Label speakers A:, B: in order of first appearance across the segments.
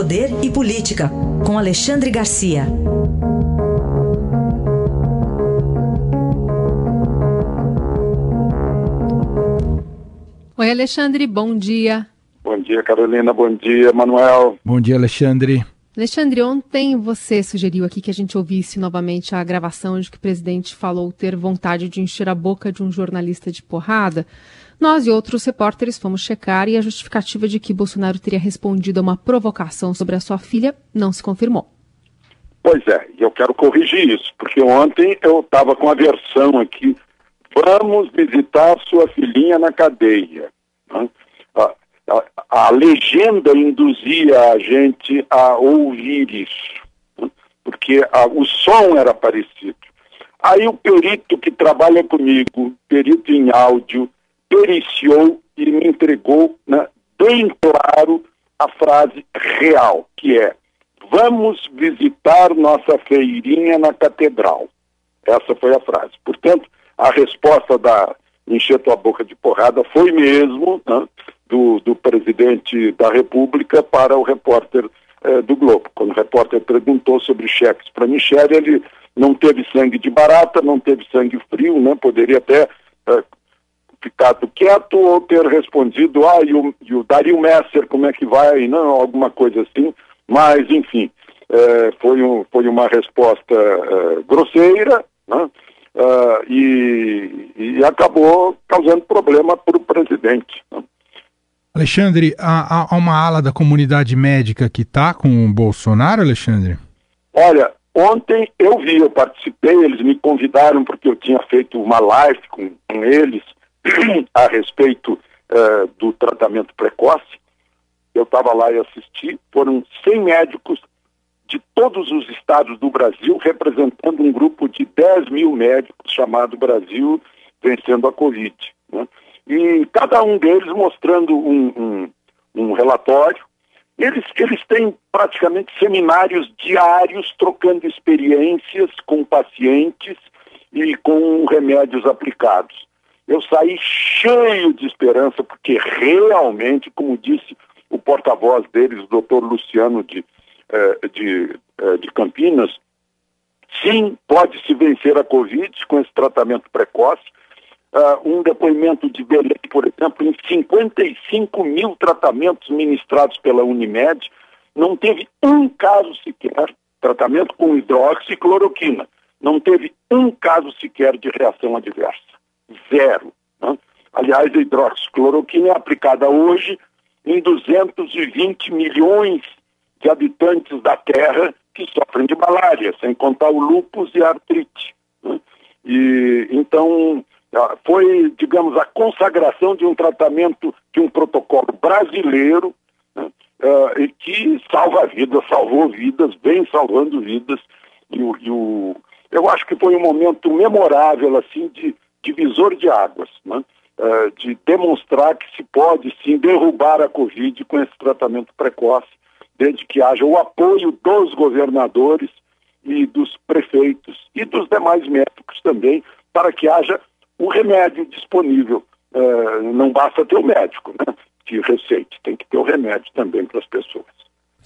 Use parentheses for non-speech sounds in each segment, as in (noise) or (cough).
A: Poder e Política, com Alexandre Garcia.
B: Oi, Alexandre, bom dia.
C: Bom dia, Carolina. Bom dia, Manuel.
D: Bom dia, Alexandre.
B: Alexandre, ontem você sugeriu aqui que a gente ouvisse novamente a gravação de que o presidente falou ter vontade de encher a boca de um jornalista de porrada. Nós e outros repórteres fomos checar e a justificativa de que Bolsonaro teria respondido a uma provocação sobre a sua filha não se confirmou.
C: Pois é, eu quero corrigir isso, porque ontem eu estava com a versão aqui. Vamos visitar sua filhinha na cadeia. Né? a, a legenda induzia a gente a ouvir isso, né? porque a, o som era parecido. Aí o perito que trabalha comigo, perito em áudio, periciou e me entregou né, bem claro a frase real, que é vamos visitar nossa feirinha na catedral. Essa foi a frase. Portanto, a resposta da encher tua boca de porrada foi mesmo né, do, do presidente da República para o repórter eh, do Globo. Quando o repórter perguntou sobre cheques para Michele, ele não teve sangue de barata, não teve sangue frio, né? poderia até eh, ficado quieto ou ter respondido, ah, e o, e o Dario Messer, como é que vai? Não, alguma coisa assim. Mas, enfim, eh, foi, um, foi uma resposta eh, grosseira, né? Uh, e, e, acabou causando problema para o presidente. Né?
D: Alexandre, há, há uma ala da comunidade médica que está com o Bolsonaro, Alexandre?
C: Olha, ontem eu vi, eu participei, eles me convidaram porque eu tinha feito uma live com, com eles (clears throat) a respeito uh, do tratamento precoce. Eu estava lá e assisti, foram 100 médicos de todos os estados do Brasil, representando um grupo de 10 mil médicos chamado Brasil Vencendo a Covid. Né? e cada um deles mostrando um, um, um relatório. Eles, eles têm praticamente seminários diários, trocando experiências com pacientes e com remédios aplicados. Eu saí cheio de esperança, porque realmente, como disse o porta-voz deles, o doutor Luciano de, eh, de, eh, de Campinas, sim, pode-se vencer a Covid com esse tratamento precoce, uh, um depoimento de Belém, por exemplo, em 55 mil tratamentos ministrados pela Unimed, não teve um caso sequer, tratamento com hidroxicloroquina, não teve um caso sequer de reação adversa. Zero. Né? Aliás, a hidroxicloroquina é aplicada hoje em 220 milhões de habitantes da Terra que sofrem de malária, sem contar o lúpus e a artrite. Né? E, então, ah, foi, digamos, a consagração de um tratamento, de um protocolo brasileiro, né, uh, e que salva vidas, salvou vidas, vem salvando vidas. E e o, eu acho que foi um momento memorável, assim, de divisor de águas, né, uh, de demonstrar que se pode, sim, derrubar a Covid com esse tratamento precoce, desde que haja o apoio dos governadores e dos prefeitos e dos demais médicos também, para que haja o remédio disponível. Uh, não basta ter o médico, né? Que receite, tem que ter o remédio também para as pessoas.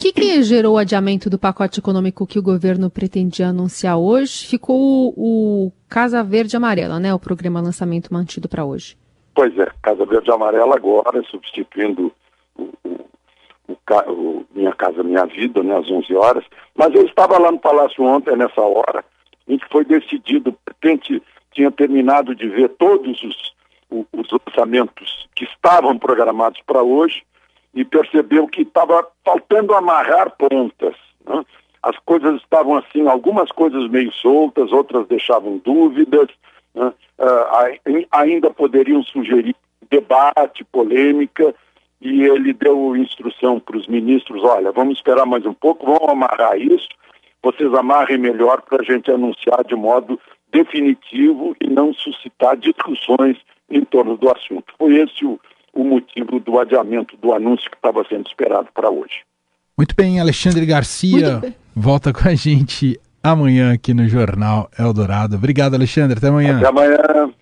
B: Que, que, gerou o adiamento do pacote econômico que o governo pretendia anunciar hoje? Ficou o, o Casa Verde Amarela, né? O programa lançamento mantido para hoje.
C: Pois é, Casa Verde Amarela agora, substituindo o, o, o, Minha Casa Minha Vida, né, às 11 horas. Mas eu estava lá no Palácio ontem, nessa hora, em que foi decidido, pretende tinha terminado de ver todos os, os lançamentos que estavam programados para hoje e percebeu que estava faltando amarrar pontas. Né? As coisas estavam assim, algumas coisas meio soltas, outras deixavam dúvidas, né? uh, ainda poderiam sugerir debate, polêmica, e ele deu instrução para os ministros: olha, vamos esperar mais um pouco, vamos amarrar isso, vocês amarrem melhor para a gente anunciar de modo definitivo e não suscitar discussões em torno do assunto. Foi esse o, o motivo do adiamento do anúncio que estava sendo esperado para hoje.
D: Muito bem, Alexandre Garcia volta com a gente amanhã aqui no Jornal Eldorado. Obrigado, Alexandre. Até amanhã.
C: Até amanhã.